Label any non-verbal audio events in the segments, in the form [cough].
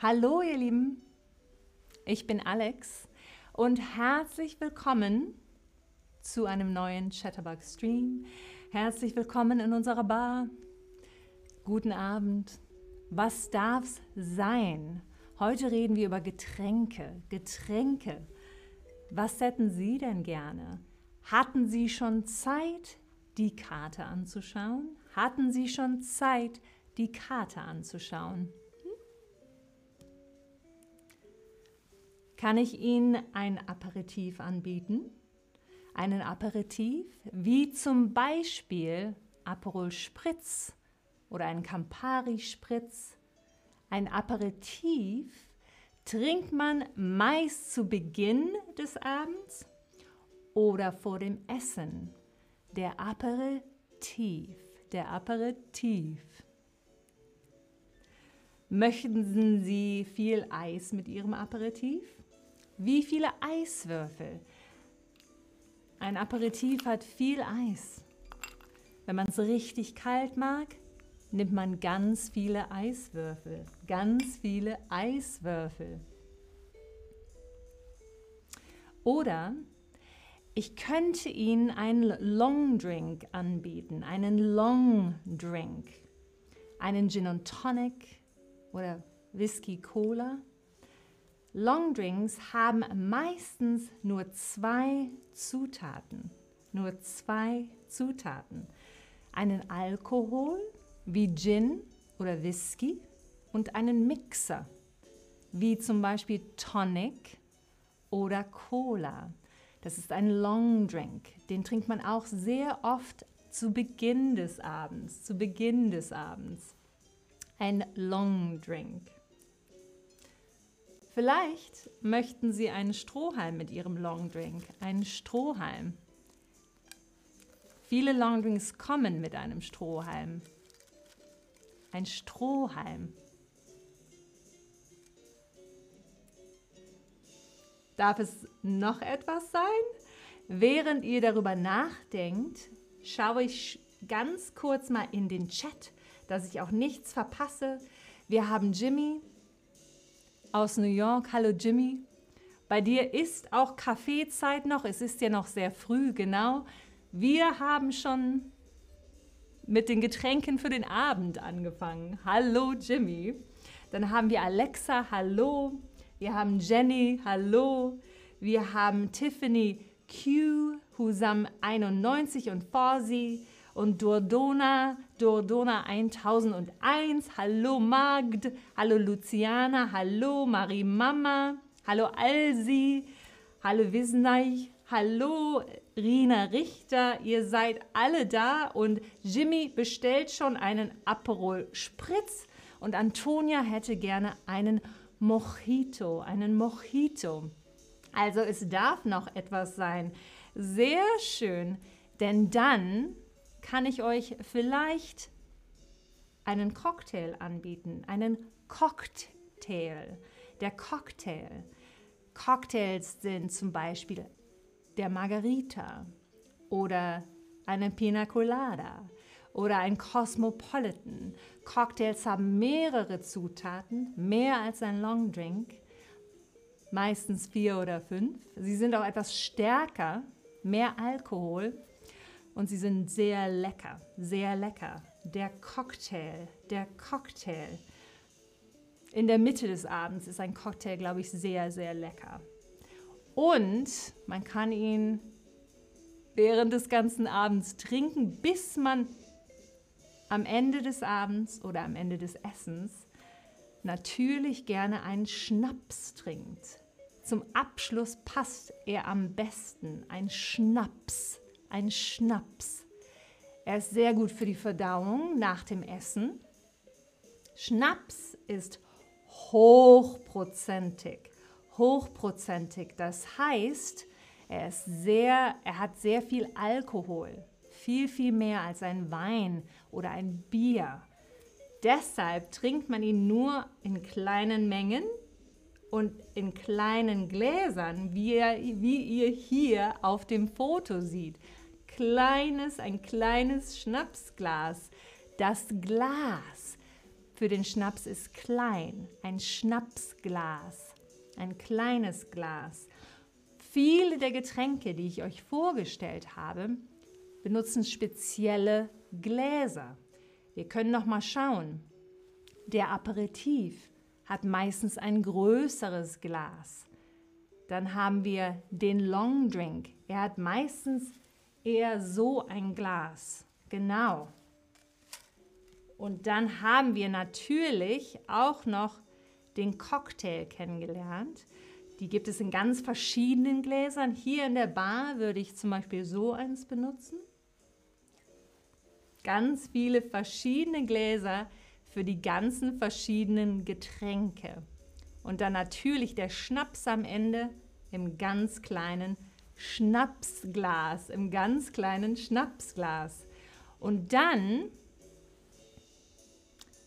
Hallo ihr Lieben, ich bin Alex und herzlich willkommen zu einem neuen Chatterbug Stream. Herzlich willkommen in unserer Bar. Guten Abend. Was darf's sein? Heute reden wir über Getränke. Getränke. Was hätten Sie denn gerne? Hatten Sie schon Zeit, die Karte anzuschauen? Hatten Sie schon Zeit, die Karte anzuschauen? Kann ich Ihnen ein Aperitif anbieten? Einen Aperitif wie zum Beispiel Aperol Spritz oder ein Campari Spritz. Ein Aperitif trinkt man meist zu Beginn des Abends oder vor dem Essen. Der Aperitif, der Aperitif. Möchten Sie viel Eis mit Ihrem Aperitif? Wie viele Eiswürfel? Ein Aperitif hat viel Eis. Wenn man es richtig kalt mag, nimmt man ganz viele Eiswürfel. Ganz viele Eiswürfel. Oder ich könnte Ihnen einen Long Drink anbieten, einen Long Drink, einen Gin und Tonic oder Whisky Cola. Long Drinks haben meistens nur zwei Zutaten, nur zwei Zutaten. Einen Alkohol wie Gin oder Whisky und einen Mixer wie zum Beispiel Tonic oder Cola. Das ist ein Long Drink. Den trinkt man auch sehr oft zu Beginn des Abends. Zu Beginn des Abends. Ein Long Drink. Vielleicht möchten Sie einen Strohhalm mit Ihrem Long Drink. Einen Strohhalm. Viele Long Drinks kommen mit einem Strohhalm. Ein Strohhalm. Darf es noch etwas sein? Während ihr darüber nachdenkt, schaue ich ganz kurz mal in den Chat, dass ich auch nichts verpasse. Wir haben Jimmy aus New York. Hallo Jimmy. Bei dir ist auch Kaffeezeit noch. Es ist ja noch sehr früh, genau. Wir haben schon mit den Getränken für den Abend angefangen. Hallo Jimmy. Dann haben wir Alexa, hallo. Wir haben Jenny, hallo. Wir haben Tiffany Q, Husam 91 und Forsi und Dordona, Dordona 1001. Hallo Magd, hallo Luciana, hallo Marie Mama, hallo Alsi, hallo Wisneich, hallo Rina Richter, ihr seid alle da und Jimmy bestellt schon einen Aperol Spritz und Antonia hätte gerne einen Mojito, einen Mojito. Also es darf noch etwas sein. Sehr schön, denn dann kann ich euch vielleicht einen Cocktail anbieten, einen Cocktail. Der Cocktail. Cocktails sind zum Beispiel der Margarita oder eine Pina Colada oder ein Cosmopolitan. Cocktails haben mehrere Zutaten, mehr als ein Long Drink, meistens vier oder fünf. Sie sind auch etwas stärker, mehr Alkohol und sie sind sehr lecker, sehr lecker. Der Cocktail, der Cocktail. In der Mitte des Abends ist ein Cocktail, glaube ich, sehr, sehr lecker. Und man kann ihn während des ganzen Abends trinken, bis man am Ende des Abends oder am Ende des Essens natürlich gerne einen Schnaps trinkt. Zum Abschluss passt er am besten. Ein Schnaps, ein Schnaps. Er ist sehr gut für die Verdauung nach dem Essen. Schnaps ist hochprozentig hochprozentig. Das heißt, er ist sehr, er hat sehr viel Alkohol, viel, viel mehr als ein Wein oder ein Bier. Deshalb trinkt man ihn nur in kleinen Mengen und in kleinen Gläsern, wie ihr, wie ihr hier auf dem Foto seht. Kleines, ein kleines Schnapsglas. Das Glas für den Schnaps ist klein, ein Schnapsglas, ein kleines Glas. Viele der Getränke, die ich euch vorgestellt habe, benutzen spezielle Gläser. Wir können noch mal schauen. Der Aperitif hat meistens ein größeres Glas. Dann haben wir den Long Drink. Er hat meistens eher so ein Glas. Genau. Und dann haben wir natürlich auch noch den Cocktail kennengelernt. Die gibt es in ganz verschiedenen Gläsern. Hier in der Bar würde ich zum Beispiel so eins benutzen. Ganz viele verschiedene Gläser für die ganzen verschiedenen Getränke. Und dann natürlich der Schnaps am Ende im ganz kleinen Schnapsglas, im ganz kleinen Schnapsglas. Und dann,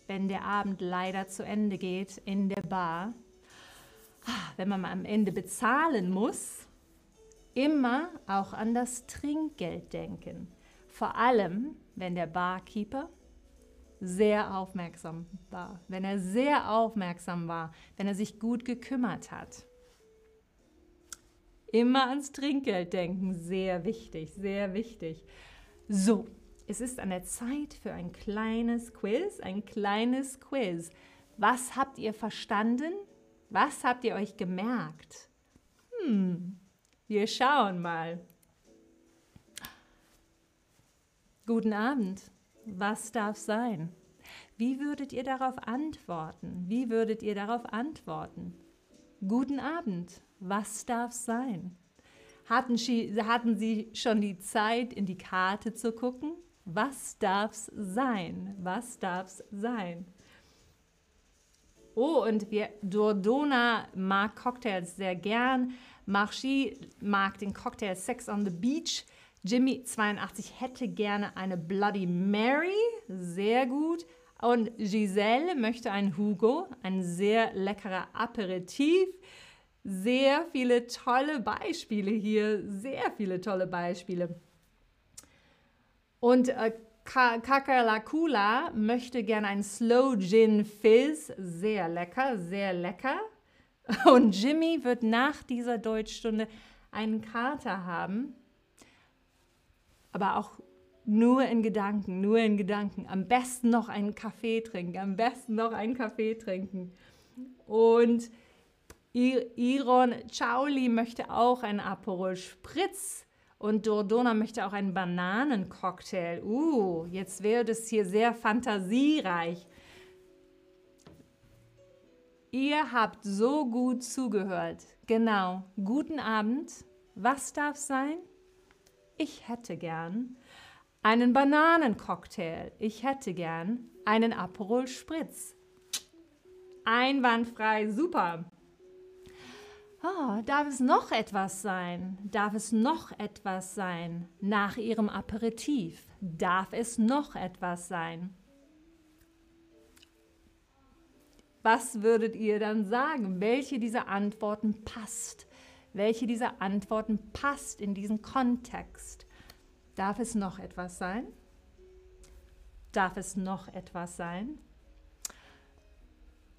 wenn der Abend leider zu Ende geht in der Bar, wenn man am Ende bezahlen muss, immer auch an das Trinkgeld denken. Vor allem, wenn der Barkeeper sehr aufmerksam war, wenn er sehr aufmerksam war, wenn er sich gut gekümmert hat. Immer ans Trinkgeld denken, sehr wichtig, sehr wichtig. So, es ist an der Zeit für ein kleines Quiz, ein kleines Quiz. Was habt ihr verstanden? Was habt ihr euch gemerkt? Hm, wir schauen mal. Guten Abend. Was darf sein? Wie würdet ihr darauf antworten? Wie würdet ihr darauf antworten? Guten Abend. Was darf sein? Hatten Sie, hatten Sie schon die Zeit, in die Karte zu gucken? Was darf's sein? Was darf's sein? Oh, und wir, Dordona mag Cocktails sehr gern. Marchi mag den Cocktail Sex on the Beach. Jimmy 82 hätte gerne eine Bloody Mary. Sehr gut. Und Giselle möchte ein Hugo, ein sehr leckerer Aperitif. Sehr viele tolle Beispiele hier. Sehr viele tolle Beispiele. Und äh, Kakalakula möchte gerne ein Slow Gin Fizz. Sehr lecker, sehr lecker. [laughs] Und Jimmy wird nach dieser Deutschstunde einen Kater haben. Aber auch nur in Gedanken, nur in Gedanken. Am besten noch einen Kaffee trinken, am besten noch einen Kaffee trinken. Und Iron Chauli möchte auch einen Aperol Spritz und Dordona möchte auch einen Bananencocktail. Uh, jetzt wird es hier sehr fantasiereich. Ihr habt so gut zugehört. Genau. Guten Abend. Was darf sein? Ich hätte gern einen Bananencocktail. Ich hätte gern einen Aperol Spritz. Einwandfrei, super. Oh, darf es noch etwas sein? Darf es noch etwas sein? Nach Ihrem Aperitif darf es noch etwas sein? Was würdet ihr dann sagen? Welche dieser Antworten passt? Welche dieser Antworten passt in diesen Kontext? Darf es noch etwas sein? Darf es noch etwas sein?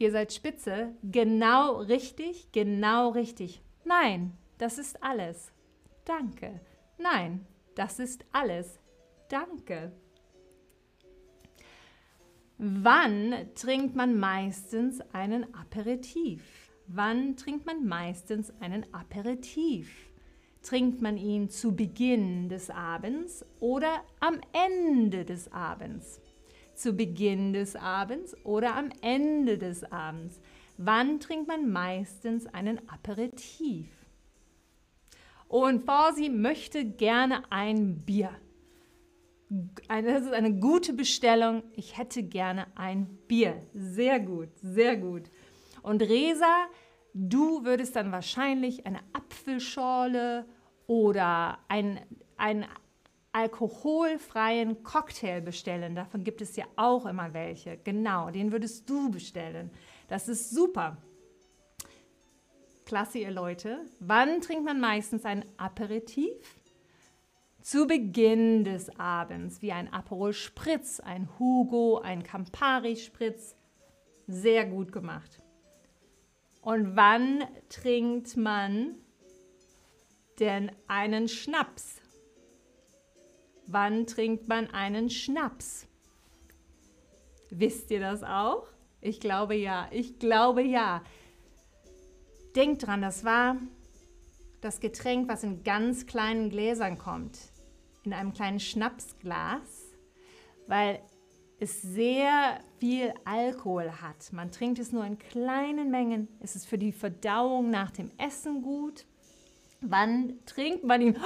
Ihr seid spitze, genau richtig, genau richtig. Nein, das ist alles. Danke. Nein, das ist alles. Danke. Wann trinkt man meistens einen Aperitif? Wann trinkt man meistens einen Aperitif? Trinkt man ihn zu Beginn des Abends oder am Ende des Abends? Zu Beginn des Abends oder am Ende des Abends. Wann trinkt man meistens einen Aperitif? Und Fausi möchte gerne ein Bier. Das ist eine gute Bestellung. Ich hätte gerne ein Bier. Sehr gut, sehr gut. Und Resa, du würdest dann wahrscheinlich eine Apfelschorle oder ein, ein alkoholfreien Cocktail bestellen. Davon gibt es ja auch immer welche. Genau, den würdest du bestellen. Das ist super. Klasse, ihr Leute. Wann trinkt man meistens ein Aperitif? Zu Beginn des Abends, wie ein Aperol Spritz, ein Hugo, ein Campari Spritz. Sehr gut gemacht. Und wann trinkt man denn einen Schnaps? Wann trinkt man einen Schnaps? Wisst ihr das auch? Ich glaube ja. Ich glaube ja. Denkt dran, das war das Getränk, was in ganz kleinen Gläsern kommt. In einem kleinen Schnapsglas, weil es sehr viel Alkohol hat. Man trinkt es nur in kleinen Mengen. Es ist für die Verdauung nach dem Essen gut. Wann trinkt man ihn?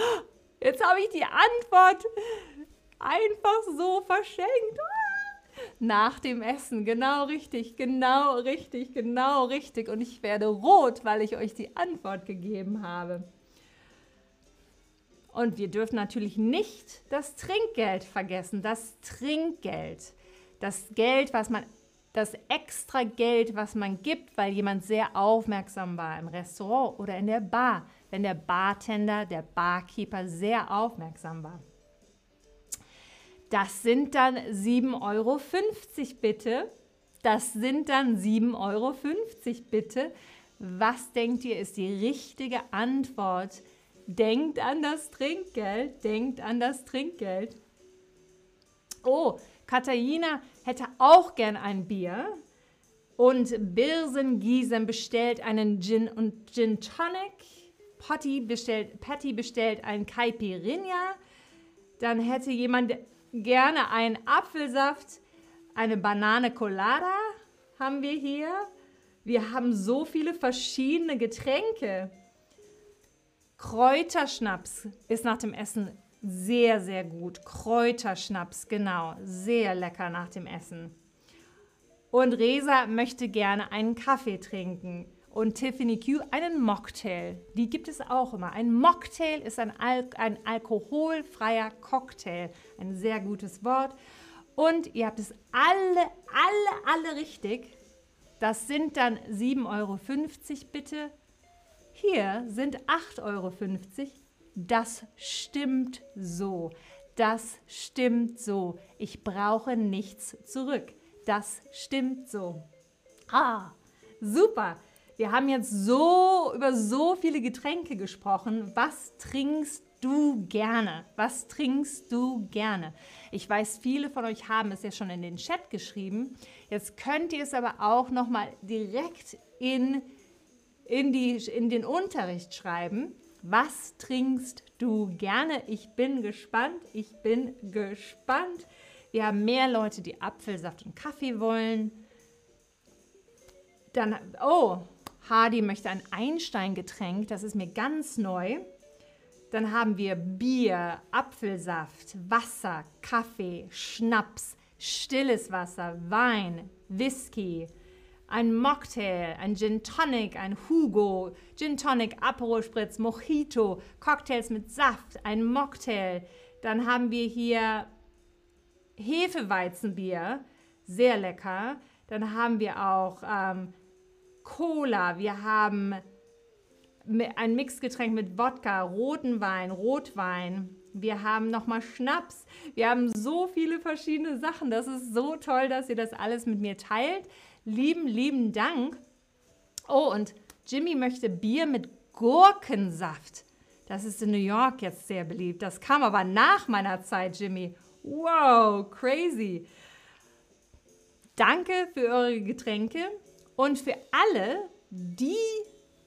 Jetzt habe ich die Antwort einfach so verschenkt. Nach dem Essen, genau richtig, genau richtig, genau richtig. Und ich werde rot, weil ich euch die Antwort gegeben habe. Und wir dürfen natürlich nicht das Trinkgeld vergessen. Das Trinkgeld. Das Geld, was man, das extra Geld, was man gibt, weil jemand sehr aufmerksam war im Restaurant oder in der Bar, wenn der Bartender, der Barkeeper sehr aufmerksam war. Das sind dann 7,50 Euro bitte. Das sind dann 7,50 Euro bitte. Was denkt ihr ist die richtige Antwort? Denkt an das Trinkgeld, denkt an das Trinkgeld. Oh, Katharina hätte auch gern ein Bier. Und Birsen Giesen bestellt einen Gin und Gin Tonic. Patty bestellt, Patty bestellt einen Caipirinha. Dann hätte jemand gerne einen Apfelsaft, eine Banane Colada haben wir hier. Wir haben so viele verschiedene Getränke. Kräuterschnaps ist nach dem Essen sehr, sehr gut. Kräuterschnaps, genau. Sehr lecker nach dem Essen. Und Resa möchte gerne einen Kaffee trinken. Und Tiffany Q einen Mocktail. Die gibt es auch immer. Ein Mocktail ist ein, Al ein alkoholfreier Cocktail. Ein sehr gutes Wort. Und ihr habt es alle, alle, alle richtig. Das sind dann 7,50 Euro bitte. Hier sind 8,50 Euro. Das stimmt so. Das stimmt so. Ich brauche nichts zurück. Das stimmt so. Ah, super. Wir haben jetzt so über so viele Getränke gesprochen. Was trinkst du gerne? Was trinkst du gerne? Ich weiß, viele von euch haben es ja schon in den Chat geschrieben. Jetzt könnt ihr es aber auch noch mal direkt in, in, die, in den Unterricht schreiben. Was trinkst du gerne? Ich bin gespannt. Ich bin gespannt. Wir haben mehr Leute, die Apfelsaft und Kaffee wollen. Dann, oh, Hardy möchte ein Einsteingetränk. Das ist mir ganz neu. Dann haben wir Bier, Apfelsaft, Wasser, Kaffee, Schnaps, stilles Wasser, Wein, Whisky, ein Mocktail, ein Gin Tonic, ein Hugo, Gin Tonic, Aperol Spritz, Mojito, Cocktails mit Saft, ein Mocktail. Dann haben wir hier Hefeweizenbier, sehr lecker. Dann haben wir auch ähm, Cola, wir haben ein Mixgetränk mit Wodka, roten Wein, Rotwein. Wir haben nochmal Schnaps. Wir haben so viele verschiedene Sachen. Das ist so toll, dass ihr das alles mit mir teilt. Lieben, lieben Dank. Oh, und Jimmy möchte Bier mit Gurkensaft. Das ist in New York jetzt sehr beliebt. Das kam aber nach meiner Zeit, Jimmy. Wow, crazy. Danke für eure Getränke und für alle, die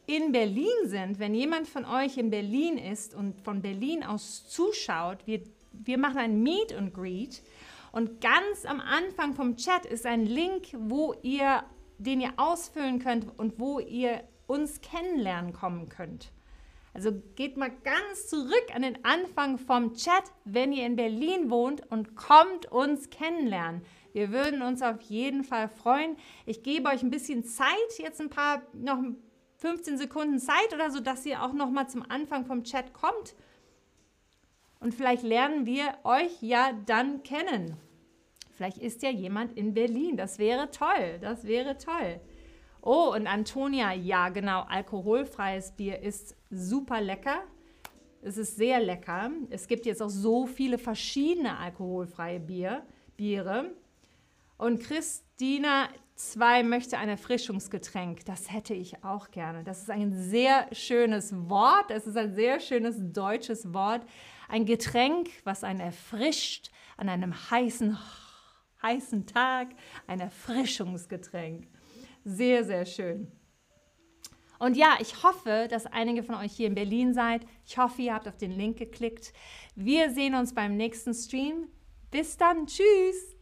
in Berlin sind. Wenn jemand von euch in Berlin ist und von Berlin aus zuschaut, wir, wir machen ein Meet and Greet und ganz am Anfang vom Chat ist ein Link, wo ihr, den ihr ausfüllen könnt und wo ihr uns kennenlernen kommen könnt. Also geht mal ganz zurück an den Anfang vom Chat, wenn ihr in Berlin wohnt und kommt uns kennenlernen. Wir würden uns auf jeden Fall freuen. Ich gebe euch ein bisschen Zeit, jetzt ein paar, noch 15 Sekunden Zeit oder so, dass ihr auch noch mal zum Anfang vom Chat kommt und vielleicht lernen wir euch ja dann kennen. Vielleicht ist ja jemand in Berlin. Das wäre toll. Das wäre toll. Oh, und Antonia, ja, genau, alkoholfreies Bier ist super lecker. Es ist sehr lecker. Es gibt jetzt auch so viele verschiedene alkoholfreie Bier, Biere. Und Christina Zwei möchte ein Erfrischungsgetränk. Das hätte ich auch gerne. Das ist ein sehr schönes Wort. Es ist ein sehr schönes deutsches Wort. Ein Getränk, was einen erfrischt an einem heißen, heißen Tag. Ein Erfrischungsgetränk. Sehr, sehr schön. Und ja, ich hoffe, dass einige von euch hier in Berlin seid. Ich hoffe, ihr habt auf den Link geklickt. Wir sehen uns beim nächsten Stream. Bis dann. Tschüss.